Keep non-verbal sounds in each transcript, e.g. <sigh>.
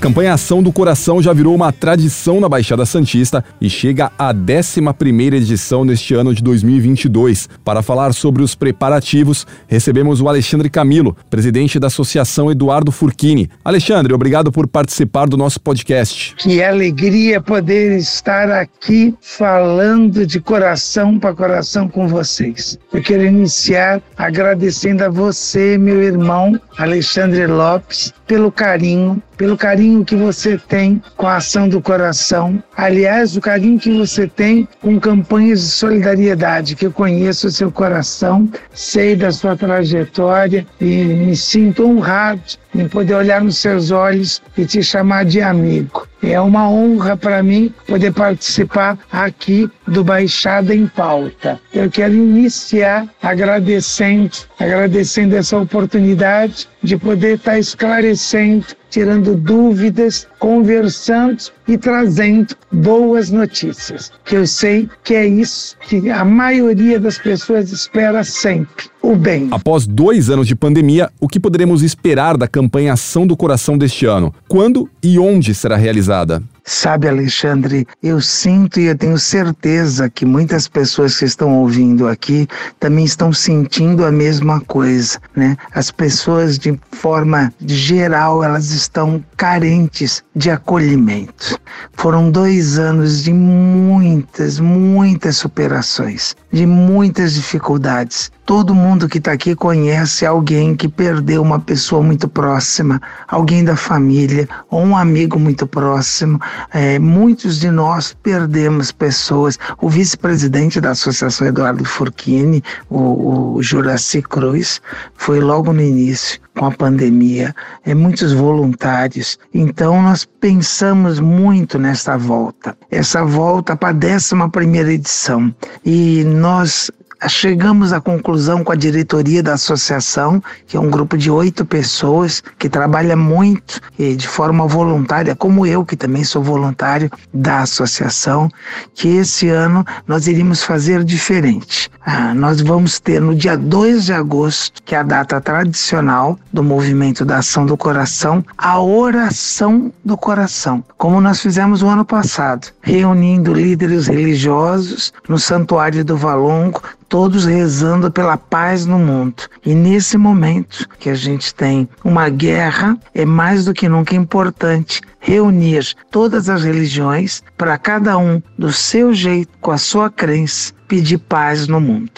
Campanha Ação do Coração já virou uma tradição na Baixada Santista e chega à 11ª edição neste ano de 2022. Para falar sobre os preparativos, recebemos o Alexandre Camilo, presidente da Associação Eduardo Furquini. Alexandre, obrigado por participar do nosso podcast. Que alegria poder estar aqui falando de coração para coração com vocês. Eu quero iniciar agradecendo a você, meu irmão Alexandre Lopes, pelo carinho, pelo carinho que você tem com a ação do coração. Aliás, o carinho que você tem com campanhas de solidariedade, que eu conheço o seu coração, sei da sua trajetória e me sinto honrado em poder olhar nos seus olhos e te chamar de amigo. É uma honra para mim poder participar aqui do Baixada em Pauta. Eu quero iniciar agradecendo, agradecendo essa oportunidade de poder estar esclarecendo, tirando dúvidas, conversando e trazendo boas notícias. Que eu sei que é isso que a maioria das pessoas espera sempre: o bem. Após dois anos de pandemia, o que poderemos esperar da campanha Ação do Coração deste ano? Quando e onde será realizada? Sabe, Alexandre, eu sinto e eu tenho certeza que muitas pessoas que estão ouvindo aqui também estão sentindo a mesma coisa, né? As pessoas, de forma geral, elas estão carentes de acolhimento. Foram dois anos de muitas, muitas superações, de muitas dificuldades. Todo mundo que está aqui conhece alguém que perdeu uma pessoa muito próxima, alguém da família ou um amigo muito próximo. É, muitos de nós perdemos pessoas. O vice-presidente da Associação Eduardo Furquini, o, o Juraci Cruz, foi logo no início com a pandemia, é, muitos voluntários. Então nós pensamos muito nessa volta, essa volta para a 11 primeira edição. E nós chegamos à conclusão com a diretoria da associação, que é um grupo de oito pessoas que trabalha muito e de forma voluntária, como eu, que também sou voluntário da associação, que esse ano nós iríamos fazer diferente. Ah, nós vamos ter no dia 2 de agosto, que é a data tradicional do movimento da ação do coração, a oração do coração, como nós fizemos o ano passado, reunindo líderes religiosos no Santuário do Valongo, todos rezando pela paz no mundo. E nesse momento que a gente tem uma guerra, é mais do que nunca importante reunir todas as religiões para cada um do seu jeito, com a sua crença, pedir paz no mundo.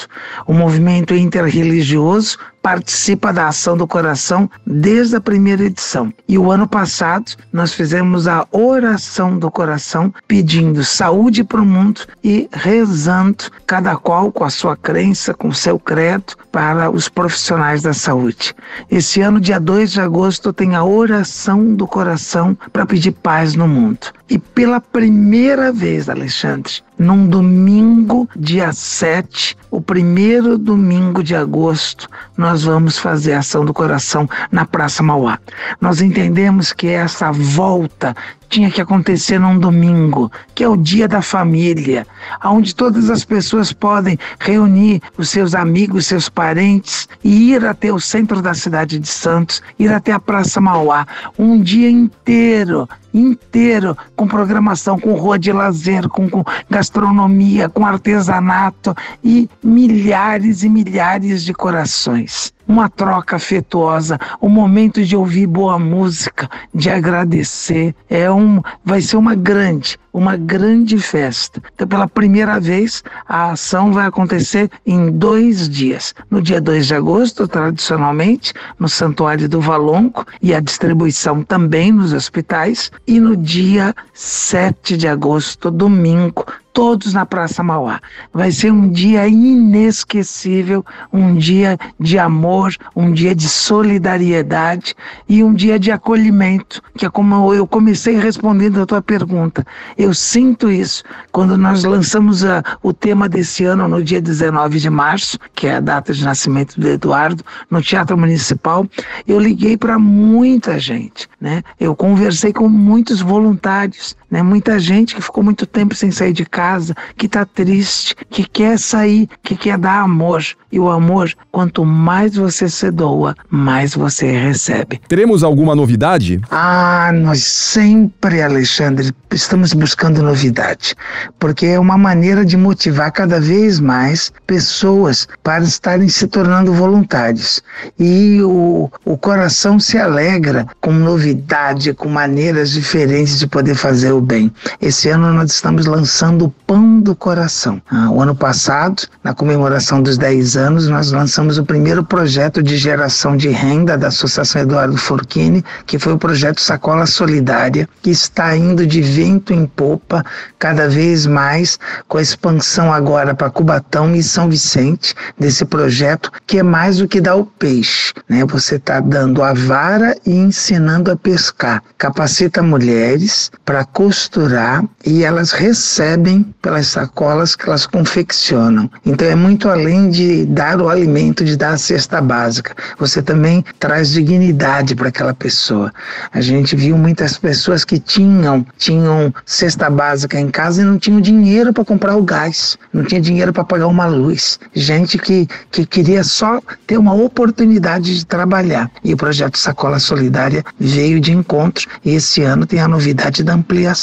O movimento interreligioso participa da ação do coração desde a primeira edição. E o ano passado nós fizemos a oração do coração pedindo saúde para o mundo e rezando cada qual com a sua crença, com o seu credo para os profissionais da saúde. Esse ano, dia 2 de agosto, tem a oração do coração para pedir paz no mundo. E pela primeira vez, Alexandre, num domingo, dia 7, o primeiro domingo de agosto, nós vamos fazer a ação do coração na Praça Mauá. Nós entendemos que essa volta tinha que acontecer num domingo, que é o dia da família, onde todas as pessoas podem reunir os seus amigos, seus parentes e ir até o centro da cidade de Santos, ir até a Praça Mauá, um dia inteiro, inteiro, com programação, com rua de lazer, com, com gastronomia, com artesanato e milhares e milhares de corações uma troca afetuosa, um momento de ouvir boa música, de agradecer. É um, vai ser uma grande, uma grande festa. Então, pela primeira vez, a ação vai acontecer em dois dias. No dia 2 de agosto, tradicionalmente, no Santuário do Valonco, e a distribuição também nos hospitais. E no dia 7 de agosto, domingo, todos na Praça Mauá. Vai ser um dia inesquecível, um dia de amor, um dia de solidariedade e um dia de acolhimento, que é como eu comecei respondendo a tua pergunta. Eu sinto isso quando nós lançamos a, o tema desse ano no dia 19 de março, que é a data de nascimento do Eduardo, no Teatro Municipal. Eu liguei para muita gente, né? Eu conversei com muitos voluntários, né? Muita gente que ficou muito tempo sem sair de casa, que está triste, que quer sair, que quer dar amor. E o amor, quanto mais você se doa, mais você recebe. Teremos alguma novidade? Ah, nós sempre, Alexandre, estamos buscando novidade, porque é uma maneira de motivar cada vez mais pessoas para estarem se tornando voluntários. E o, o coração se alegra com novidade, com maneiras diferentes de poder fazer o bem. Esse ano nós estamos lançando o Pão do Coração. Ah, o ano passado, na comemoração dos 10 anos, nós lançamos o primeiro projeto de geração de renda da Associação Eduardo Forchini, que foi o projeto Sacola Solidária, que está indo de vento em popa cada vez mais, com a expansão agora para Cubatão e São Vicente, desse projeto, que é mais do que dar o peixe. Né? Você está dando a vara e ensinando a pescar. Capacita mulheres para costurar e elas recebem pelas sacolas que elas confeccionam. Então é muito além de dar o alimento, de dar a cesta básica. Você também traz dignidade para aquela pessoa. A gente viu muitas pessoas que tinham tinham cesta básica em casa e não tinham dinheiro para comprar o gás, não tinha dinheiro para pagar uma luz. Gente que, que queria só ter uma oportunidade de trabalhar. E o projeto Sacola Solidária veio de encontro e esse ano tem a novidade da ampliação.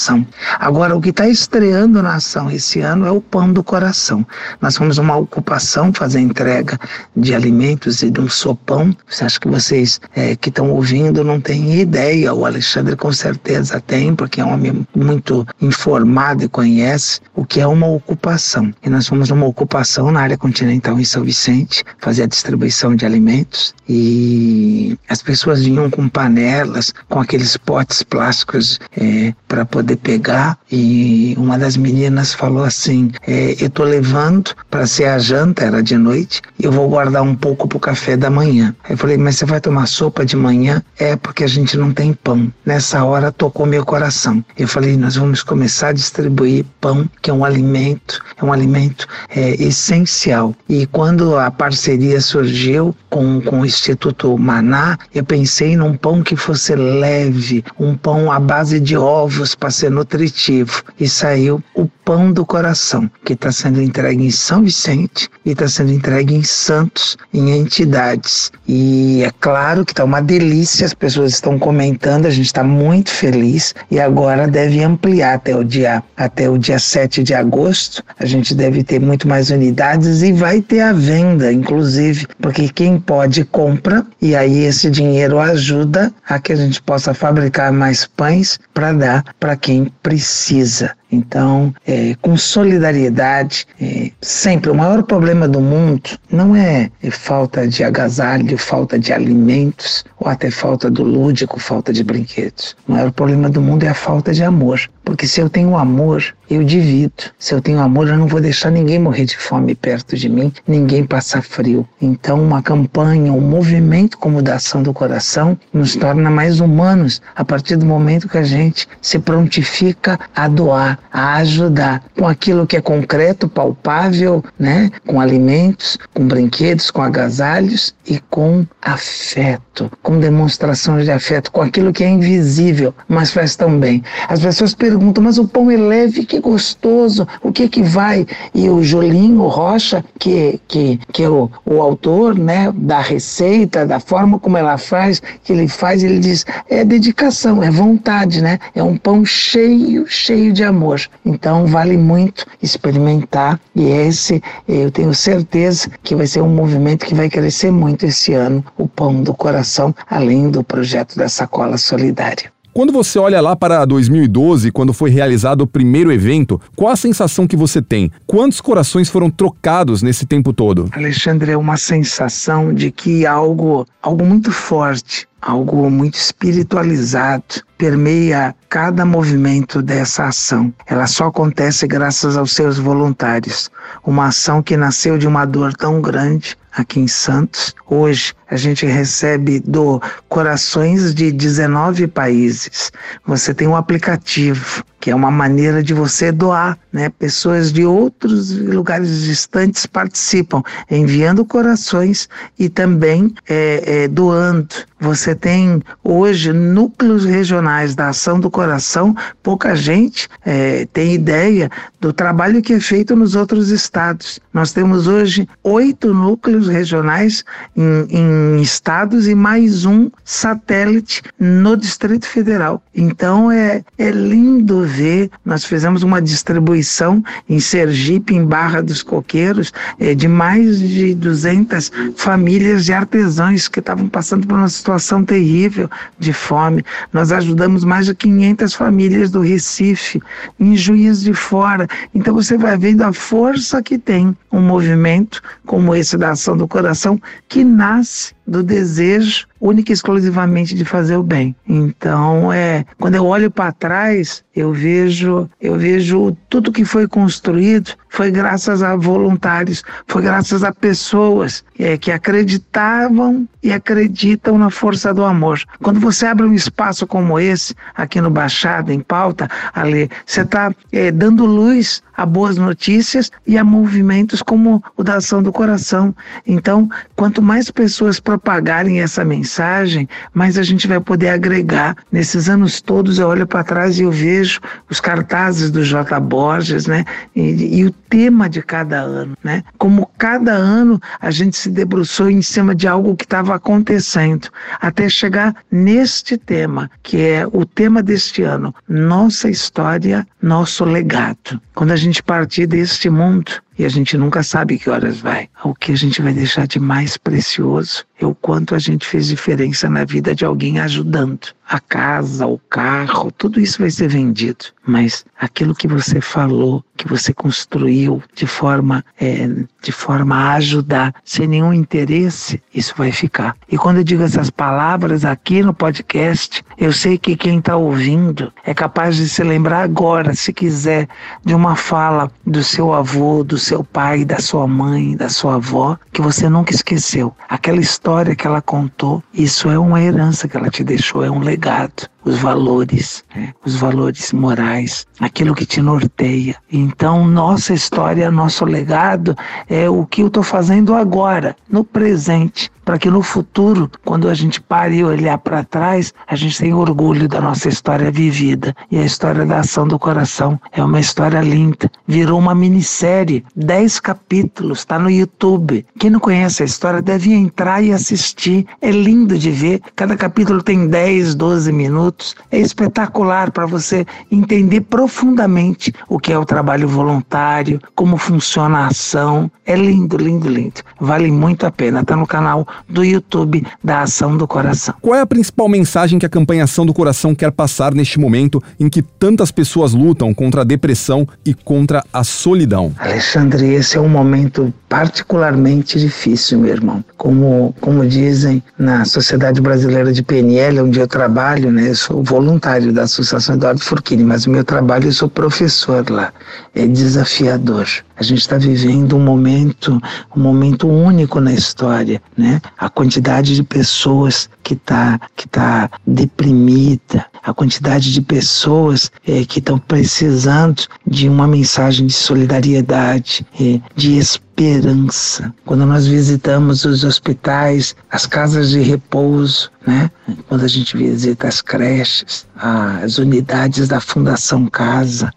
Agora, o que está estreando na ação esse ano é o Pão do Coração. Nós fomos uma ocupação fazer entrega de alimentos e de um sopão. Você acha que vocês é, que estão ouvindo não têm ideia? O Alexandre com certeza tem, porque é um homem muito informado e conhece o que é uma ocupação. E nós fomos numa ocupação na área continental em São Vicente, fazer a distribuição de alimentos e as pessoas vinham com panelas, com aqueles potes plásticos é, para poder pegar e uma das meninas falou assim, é, eu tô levando para ser a janta, era de noite, eu vou guardar um pouco pro café da manhã. Eu falei, mas você vai tomar sopa de manhã? É porque a gente não tem pão. Nessa hora tocou meu coração. Eu falei, nós vamos começar a distribuir pão, que é um alimento, é um alimento é, essencial. E quando a parceria surgiu com, com o Instituto Maná, eu pensei num pão que fosse leve, um pão à base de ovos para ser nutritivo. E saiu o pão do coração, que está sendo entregue em São Vicente e está sendo entregue em Santos, em entidades. E é claro que está uma delícia, as pessoas estão comentando, a gente está muito feliz e agora deve ampliar até o dia até o dia 7 de agosto. A gente deve ter muito mais unidades e vai ter a venda, inclusive, porque quem pode compra e aí esse dinheiro ajuda a que a gente possa fabricar mais pães para dar para quem precisa. Então, é, com solidariedade, é, sempre o maior problema do mundo não é, é falta de agasalho, falta de alimentos, ou até falta do lúdico, falta de brinquedos. O maior problema do mundo é a falta de amor. Porque se eu tenho amor, eu divido. Se eu tenho amor, eu não vou deixar ninguém morrer de fome perto de mim, ninguém passar frio. Então, uma campanha, um movimento como da ação do coração nos torna mais humanos a partir do momento que a gente se prontifica a doar, a ajudar com aquilo que é concreto, palpável, né? Com alimentos, com brinquedos, com agasalhos e com afeto, com demonstração de afeto, com aquilo que é invisível, mas faz tão bem. As pessoas perguntam, mas o pão é leve, que gostoso, o que que vai? E o Jolinho Rocha, que, que, que é o, o autor, né, da receita, da forma como ela faz, que ele faz, ele diz, é dedicação, é vontade, né? É um pão cheio, cheio de amor. Então vale muito experimentar e esse eu tenho certeza que vai ser um movimento que vai crescer muito esse ano, o pão do coração, além do projeto da sacola solidária. Quando você olha lá para 2012, quando foi realizado o primeiro evento, qual a sensação que você tem? Quantos corações foram trocados nesse tempo todo? Alexandre, é uma sensação de que algo, algo muito forte, algo muito espiritualizado, permeia cada movimento dessa ação. Ela só acontece graças aos seus voluntários. Uma ação que nasceu de uma dor tão grande aqui em Santos. Hoje a gente recebe do corações de 19 países. Você tem um aplicativo que é uma maneira de você doar, né? Pessoas de outros lugares distantes participam, enviando corações e também é, é, doando. Você tem hoje núcleos regionais da ação do coração. Pouca gente é, tem ideia do trabalho que é feito nos outros estados. Nós temos hoje oito núcleos regionais em, em estados e mais um satélite no Distrito Federal. Então é, é lindo ver. Nós fizemos uma distribuição em Sergipe, em Barra dos Coqueiros, é, de mais de 200 famílias de artesãos que estavam passando por uma situação terrível de fome. Nós ajudamos mais de 500 famílias do Recife, em Juiz de Fora. Então você vai vendo a força que tem um movimento como esse da ação do coração que nasce do desejo única e exclusivamente de fazer o bem. Então, é, quando eu olho para trás, eu vejo, eu vejo tudo que foi construído foi graças a voluntários, foi graças a pessoas é, que acreditavam e acreditam na força do amor. Quando você abre um espaço como esse, aqui no Baixada, em pauta, ali, você está é, dando luz a boas notícias e a movimentos como o da ação do coração. Então, quanto mais pessoas propagarem essa mensagem, mais a gente vai poder agregar. Nesses anos todos, eu olho para trás e eu vejo os cartazes do J. Borges, né? E, e o tema de cada ano, né? Como cada ano a gente se debruçou em cima de algo que estava acontecendo, até chegar neste tema, que é o tema deste ano, nossa história, nosso legado. Quando a gente partir deste mundo, e a gente nunca sabe que horas vai. O que a gente vai deixar de mais precioso é o quanto a gente fez diferença na vida de alguém ajudando. A casa, o carro, tudo isso vai ser vendido. Mas aquilo que você falou, que você construiu de forma, é, de forma a ajudar, sem nenhum interesse, isso vai ficar. E quando eu digo essas palavras aqui no podcast, eu sei que quem está ouvindo é capaz de se lembrar agora, se quiser, de uma fala do seu avô, do seu pai, da sua mãe, da sua avó, que você nunca esqueceu. Aquela história que ela contou, isso é uma herança que ela te deixou, é um legado God. Os valores, né? os valores morais, aquilo que te norteia. Então, nossa história, nosso legado é o que eu estou fazendo agora, no presente, para que no futuro, quando a gente pare e olhar para trás, a gente tenha orgulho da nossa história vivida. E a história da ação do coração é uma história linda. Virou uma minissérie, dez capítulos, está no YouTube. Quem não conhece a história deve entrar e assistir. É lindo de ver. Cada capítulo tem 10, 12 minutos. É espetacular para você entender profundamente o que é o trabalho voluntário, como funciona a ação. É lindo, lindo, lindo. Vale muito a pena. Está no canal do YouTube da Ação do Coração. Qual é a principal mensagem que a campanha Ação do Coração quer passar neste momento em que tantas pessoas lutam contra a depressão e contra a solidão? Alexandre, esse é um momento particularmente difícil, meu irmão. Como, como dizem na Sociedade Brasileira de PNL, onde eu trabalho, né, eu sou voluntário da Associação Eduardo Furquini, mas o meu trabalho eu sou professor lá. É desafiador. A gente está vivendo um momento, um momento único na história, né? A quantidade de pessoas que está que tá deprimida, a quantidade de pessoas é, que estão precisando de uma mensagem de solidariedade, é, de esperança. Quando nós visitamos os hospitais, as casas de repouso, né? quando a gente visita as creches, as unidades da Fundação Casa,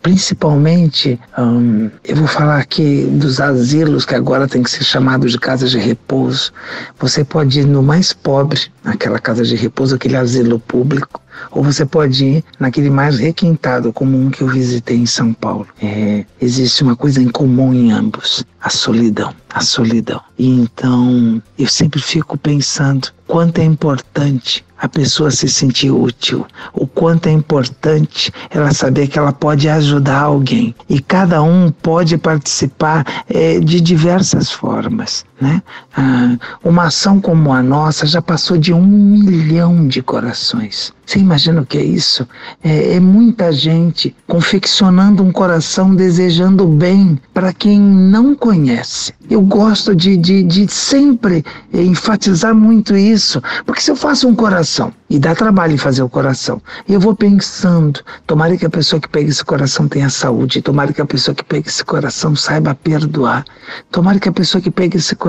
principalmente, hum, eu vou falar aqui dos asilos que agora tem que ser chamados de casas de repouso. Você pode ir no mais pobre, naquela casa de repouso, aquele asilo público, ou você pode ir naquele mais requintado, como um que eu visitei em São Paulo. É, existe uma coisa em comum em ambos: a solidão. A solidão. E então eu sempre fico pensando quanto é importante a pessoa se sentir útil, o quanto é importante ela saber que ela pode ajudar alguém. E cada um pode participar é, de diversas formas. Né? Ah, uma ação como a nossa já passou de um milhão de corações. Você imagina o que é isso? É, é muita gente confeccionando um coração desejando bem para quem não conhece. Eu gosto de, de, de sempre enfatizar muito isso, porque se eu faço um coração, e dá trabalho fazer o coração, eu vou pensando, tomara que a pessoa que pega esse coração tenha saúde, tomara que a pessoa que pega esse coração saiba perdoar, tomara que a pessoa que pega esse coração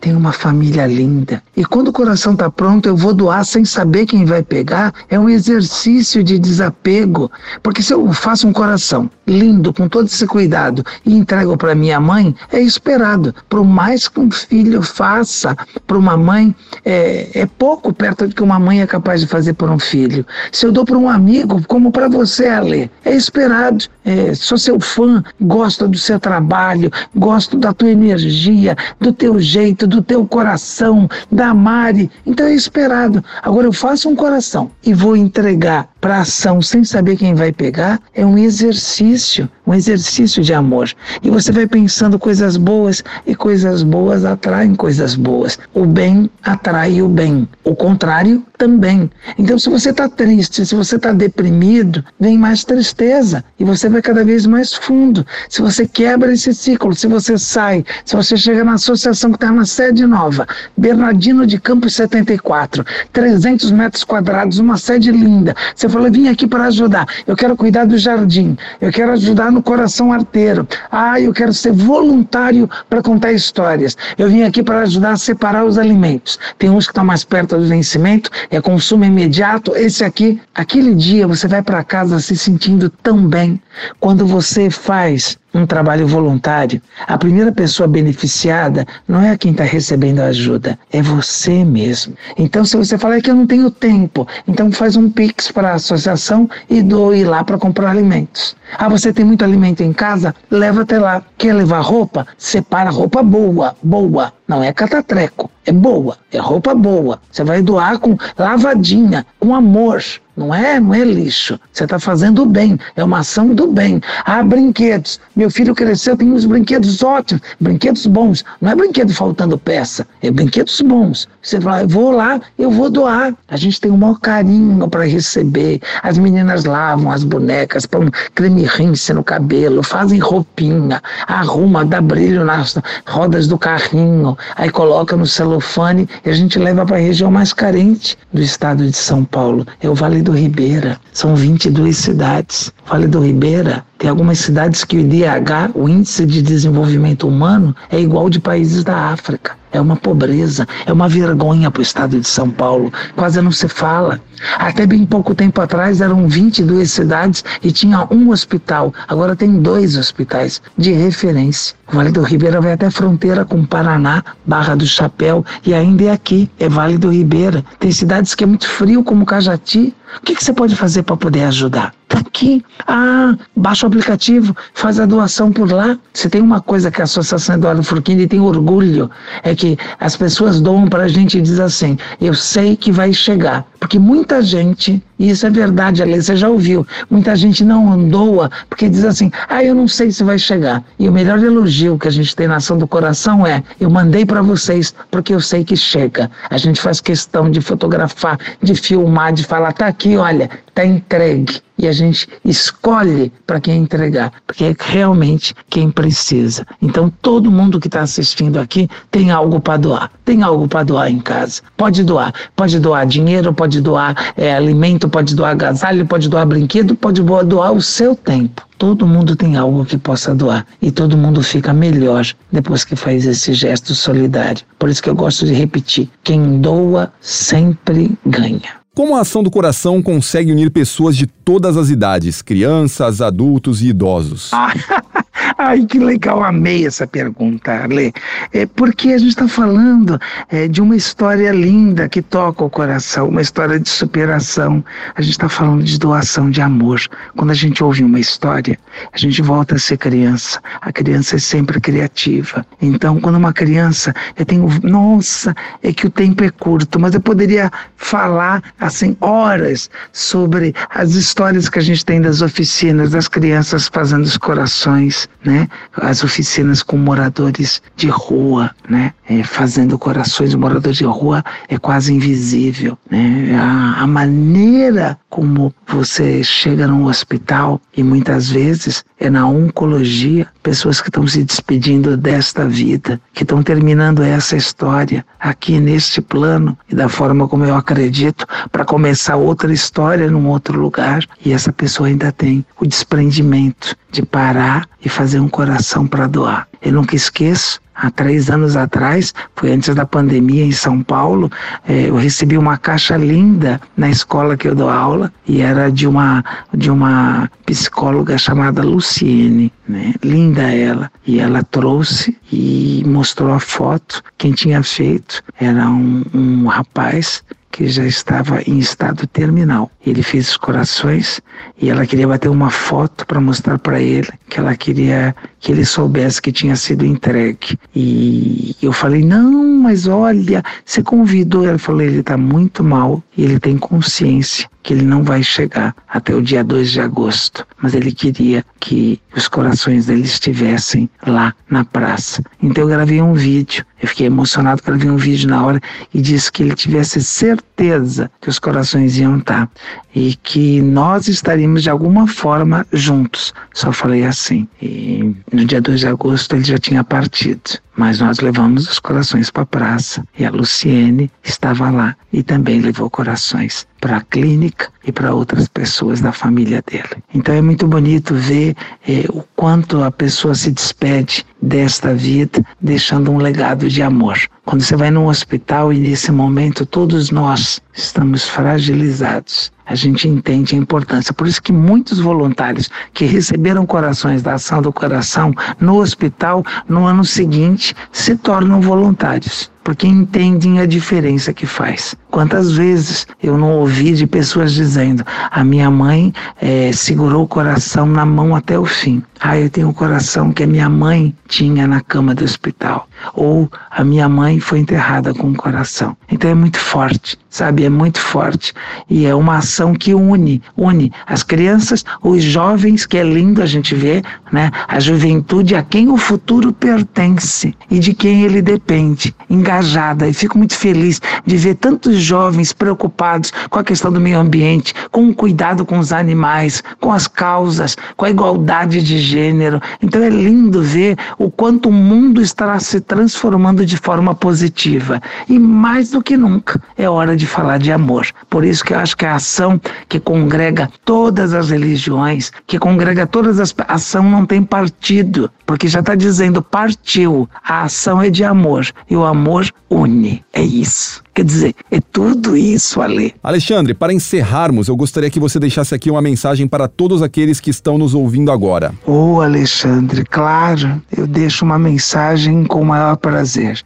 tenha uma família linda. E quando o coração está pronto, eu vou doar sem saber quem vai pegar, é um exercício de desapego, porque se eu faço um coração lindo, com todo esse cuidado, e entrego para minha mãe, é esperado. Por mais que um filho faça para uma mãe, é, é pouco perto do que uma mãe é capaz de fazer por um filho. Se eu dou para um amigo, como para você, Ale, é esperado. É, sou seu fã, gosto do seu trabalho, gosto da tua energia, do teu jeito, do teu coração, da Mari. Então é esperado. Agora eu faço um coração e vou entregar para ação sem saber quem vai pegar, é um exercício, um exercício de amor. E você vai pensando coisas boas e coisas boas atraem coisas boas. O bem atrai o bem. O contrário também. Então, se você está triste, se você está deprimido, vem mais tristeza e você vai cada vez mais fundo. Se você quebra esse ciclo, se você sai, se você chega na associação que está na sede nova, Bernardino de Campos 74, 300 metros quadrados, uma sede linda. Você falou, vim aqui para ajudar. Eu quero cuidar do jardim. Eu quero ajudar no coração arteiro. Ah, eu quero ser voluntário para contar histórias. Eu vim aqui para ajudar a separar os alimentos. Tem uns que estão mais perto do vencimento, é consumo imediato. Esse aqui, aquele dia você vai para casa se sentindo tão bem. Quando você faz um trabalho voluntário, a primeira pessoa beneficiada não é quem está recebendo a ajuda, é você mesmo. Então, se você falar que eu não tenho tempo, então faz um pix para a associação e doe lá para comprar alimentos. Ah, você tem muito alimento em casa? Leva até lá. Quer levar roupa? Separa roupa boa, boa. Não é catatreco, é boa, é roupa boa. Você vai doar com lavadinha, com amor. Não é, não é lixo. Você está fazendo o bem. É uma ação do bem. Ah, brinquedos. Meu filho cresceu, tem uns brinquedos ótimos, brinquedos bons. Não é brinquedo faltando peça, é brinquedos bons. Você fala, eu vou lá, eu vou doar. A gente tem o maior carinho para receber. As meninas lavam as bonecas, põem creme rinse no cabelo, fazem roupinha, arruma, dá brilho nas rodas do carrinho, aí coloca no celofane e a gente leva para a região mais carente do estado de São Paulo. É o Vale do Ribeira. São 22 cidades. Vale do Ribeira tem algumas cidades que o IDH, o Índice de Desenvolvimento Humano, é igual de países da África. É uma pobreza, é uma vergonha para o estado de São Paulo. Quase não se fala. Até bem pouco tempo atrás eram 22 cidades e tinha um hospital. Agora tem dois hospitais de referência. O Vale do Ribeira vai até a fronteira com Paraná, Barra do Chapéu e ainda é aqui, é Vale do Ribeira. Tem cidades que é muito frio, como Cajati. O que, que você pode fazer para poder ajudar? Tá aqui. Ah, baixa o aplicativo, faz a doação por lá. Se tem uma coisa que a Associação Eduardo Furquini tem orgulho, é que as pessoas doam para a gente e diz assim: eu sei que vai chegar. Porque muita gente, e isso é verdade, ali você já ouviu, muita gente não doa porque diz assim: ah, eu não sei se vai chegar. E o melhor elogio que a gente tem na ação do coração é: eu mandei para vocês porque eu sei que chega. A gente faz questão de fotografar, de filmar, de falar: tá aqui, olha, tá entregue e a gente escolhe para quem entregar, porque é realmente quem precisa. Então, todo mundo que está assistindo aqui tem algo para doar, tem algo para doar em casa. Pode doar, pode doar dinheiro, pode doar é, alimento, pode doar agasalho, pode doar brinquedo, pode doar o seu tempo. Todo mundo tem algo que possa doar e todo mundo fica melhor depois que faz esse gesto solidário. Por isso que eu gosto de repetir: quem doa sempre ganha. Como a ação do coração consegue unir pessoas de todas as idades, crianças, adultos e idosos? <laughs> Ai, que legal, amei essa pergunta, Lê. É porque a gente está falando é, de uma história linda que toca o coração, uma história de superação. A gente está falando de doação de amor. Quando a gente ouve uma história, a gente volta a ser criança. A criança é sempre criativa. Então, quando uma criança, eu tenho, nossa, é que o tempo é curto, mas eu poderia falar assim horas sobre as histórias que a gente tem das oficinas das crianças fazendo os corações né? As oficinas com moradores de rua, né? É, fazendo corações de moradores de rua é quase invisível, né? A, a maneira como você chega num hospital e muitas vezes é na oncologia, pessoas que estão se despedindo desta vida, que estão terminando essa história aqui neste plano e da forma como eu acredito, para começar outra história num outro lugar. E essa pessoa ainda tem o desprendimento de parar e fazer um coração para doar. Eu nunca esqueço há três anos atrás, foi antes da pandemia em São Paulo, eh, eu recebi uma caixa linda na escola que eu dou aula e era de uma de uma psicóloga chamada Luciene, né? Linda ela e ela trouxe e mostrou a foto. Quem tinha feito era um, um rapaz que já estava em estado terminal. Ele fez os corações e ela queria bater uma foto para mostrar para ele que ela queria que ele soubesse que tinha sido entregue. E eu falei: "Não, mas olha, você convidou". Ela falou: "Ele está muito mal e ele tem consciência que ele não vai chegar até o dia 2 de agosto, mas ele queria que os corações dele estivessem lá na praça. Então eu gravei um vídeo, eu fiquei emocionado, gravei um vídeo na hora e disse que ele tivesse certeza que os corações iam estar e que nós estaríamos de alguma forma juntos. Só falei assim. E no dia 2 de agosto ele já tinha partido. Mas nós levamos os corações para a praça e a Luciene estava lá e também levou corações para a clínica e para outras pessoas da família dele. Então é muito bonito ver eh, o quanto a pessoa se despede desta vida, deixando um legado de amor. Quando você vai num hospital e nesse momento todos nós estamos fragilizados, a gente entende a importância. Por isso que muitos voluntários que receberam corações da ação do coração no hospital, no ano seguinte, se tornam voluntários porque entendem a diferença que faz. Quantas vezes eu não ouvi de pessoas dizendo: a minha mãe é, segurou o coração na mão até o fim. Ah, eu tenho o coração que a minha mãe tinha na cama do hospital. Ou a minha mãe foi enterrada com o coração. Então é muito forte, sabe? É muito forte. E é uma ação que une, une as crianças, os jovens, que é lindo a gente ver, né? A juventude a quem o futuro pertence e de quem ele depende. Engajada. E fico muito feliz de ver tantos jovens preocupados com a questão do meio ambiente, com o cuidado com os animais, com as causas, com a igualdade de gênero. Então é lindo ver o quanto o mundo estará se transformando de forma positiva. E mais do que nunca, é hora de falar de amor. Por isso que eu acho que a ação que congrega todas as religiões, que congrega todas as. A ação não tem partido, porque já está dizendo partiu. A ação é de amor. E o amor une. É isso. Quer dizer, é tudo isso, Ale. Alexandre, para encerrarmos, eu gostaria que você deixasse aqui uma mensagem para todos aqueles que estão nos ouvindo agora. Ô oh, Alexandre, claro, eu deixo uma mensagem com o maior prazer.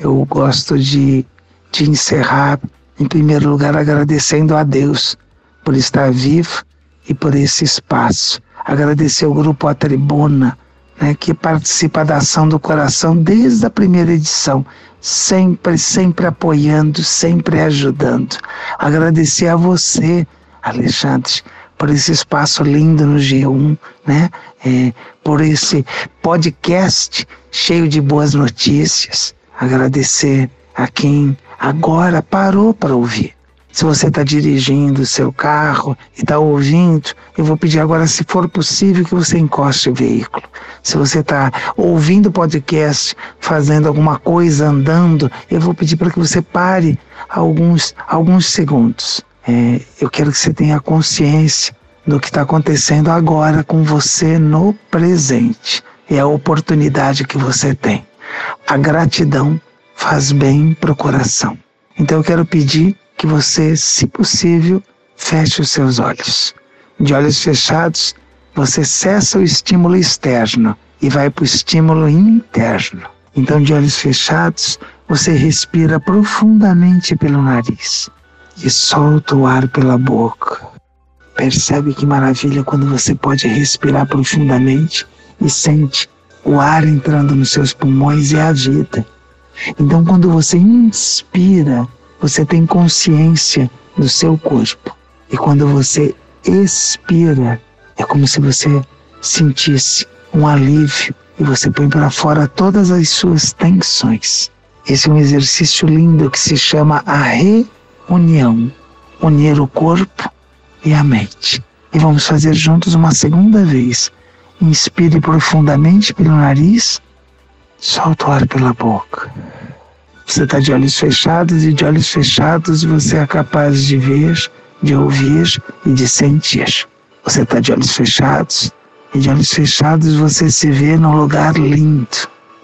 Eu gosto de, de encerrar, em primeiro lugar, agradecendo a Deus por estar vivo e por esse espaço. Agradecer ao Grupo A Tribuna, né, que participa da ação do coração desde a primeira edição, sempre, sempre apoiando, sempre ajudando. Agradecer a você, Alexandre, por esse espaço lindo no G1, né? É, por esse podcast cheio de boas notícias. Agradecer a quem agora parou para ouvir. Se você está dirigindo o seu carro e está ouvindo, eu vou pedir agora, se for possível, que você encoste o veículo. Se você está ouvindo o podcast, fazendo alguma coisa, andando, eu vou pedir para que você pare alguns, alguns segundos. É, eu quero que você tenha consciência do que está acontecendo agora com você no presente. É a oportunidade que você tem. A gratidão faz bem para o coração. Então eu quero pedir que você, se possível, feche os seus olhos. De olhos fechados, você cessa o estímulo externo e vai para o estímulo interno. Então, de olhos fechados, você respira profundamente pelo nariz e solta o ar pela boca. Percebe que maravilha quando você pode respirar profundamente e sente o ar entrando nos seus pulmões e a vida. Então, quando você inspira, você tem consciência do seu corpo. E quando você expira, é como se você sentisse um alívio e você põe para fora todas as suas tensões. Esse é um exercício lindo que se chama a reunião unir o corpo e a mente. E vamos fazer juntos uma segunda vez. Inspire profundamente pelo nariz, solta o ar pela boca. Você está de olhos fechados e de olhos fechados você é capaz de ver, de ouvir e de sentir. Você está de olhos fechados e de olhos fechados você se vê num lugar lindo.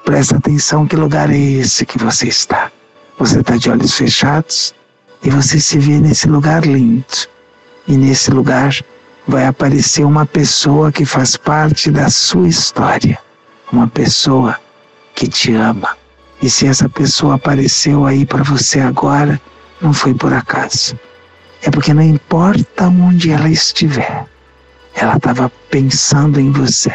Presta atenção que lugar é esse que você está. Você está de olhos fechados e você se vê nesse lugar lindo. E nesse lugar vai aparecer uma pessoa que faz parte da sua história. Uma pessoa que te ama. E se essa pessoa apareceu aí para você agora, não foi por acaso. É porque não importa onde ela estiver, ela estava pensando em você.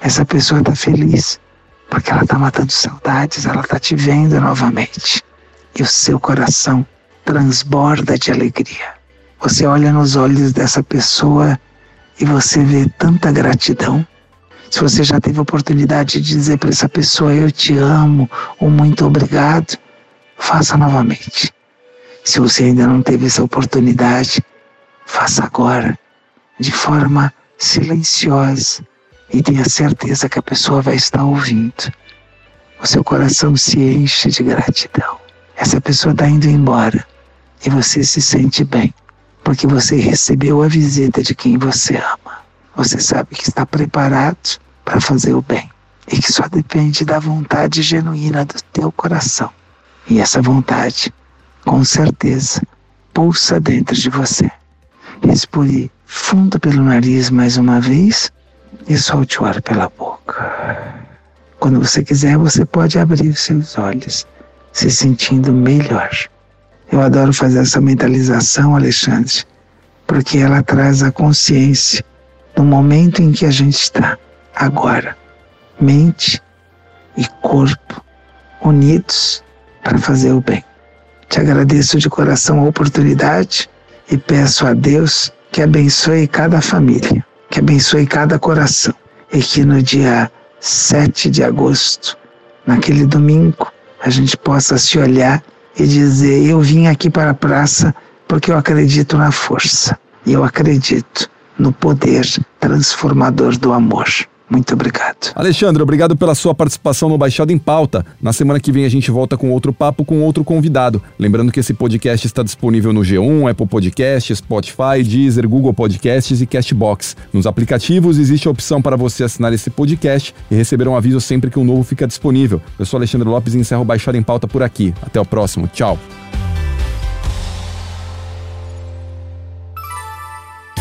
Essa pessoa está feliz porque ela está matando saudades, ela está te vendo novamente. E o seu coração transborda de alegria. Você olha nos olhos dessa pessoa e você vê tanta gratidão se você já teve a oportunidade de dizer para essa pessoa eu te amo ou muito obrigado, faça novamente. Se você ainda não teve essa oportunidade, faça agora, de forma silenciosa e tenha certeza que a pessoa vai estar ouvindo. O seu coração se enche de gratidão. Essa pessoa está indo embora e você se sente bem, porque você recebeu a visita de quem você ama. Você sabe que está preparado para fazer o bem e que só depende da vontade genuína do teu coração. E essa vontade, com certeza, pulsa dentro de você. Respire fundo pelo nariz mais uma vez e solte o ar pela boca. Quando você quiser, você pode abrir os seus olhos, se sentindo melhor. Eu adoro fazer essa mentalização, Alexandre, porque ela traz a consciência no momento em que a gente está, agora. Mente e corpo unidos para fazer o bem. Te agradeço de coração a oportunidade e peço a Deus que abençoe cada família, que abençoe cada coração e que no dia 7 de agosto, naquele domingo, a gente possa se olhar e dizer: Eu vim aqui para a praça porque eu acredito na força e eu acredito no poder transformador do amor. Muito obrigado. Alexandre, obrigado pela sua participação no Baixado em Pauta. Na semana que vem a gente volta com outro papo com outro convidado. Lembrando que esse podcast está disponível no G1, Apple Podcasts, Spotify, Deezer, Google Podcasts e Castbox. Nos aplicativos existe a opção para você assinar esse podcast e receber um aviso sempre que um novo fica disponível. Eu sou Alexandre Lopes e encerro o Baixado em Pauta por aqui. Até o próximo. Tchau.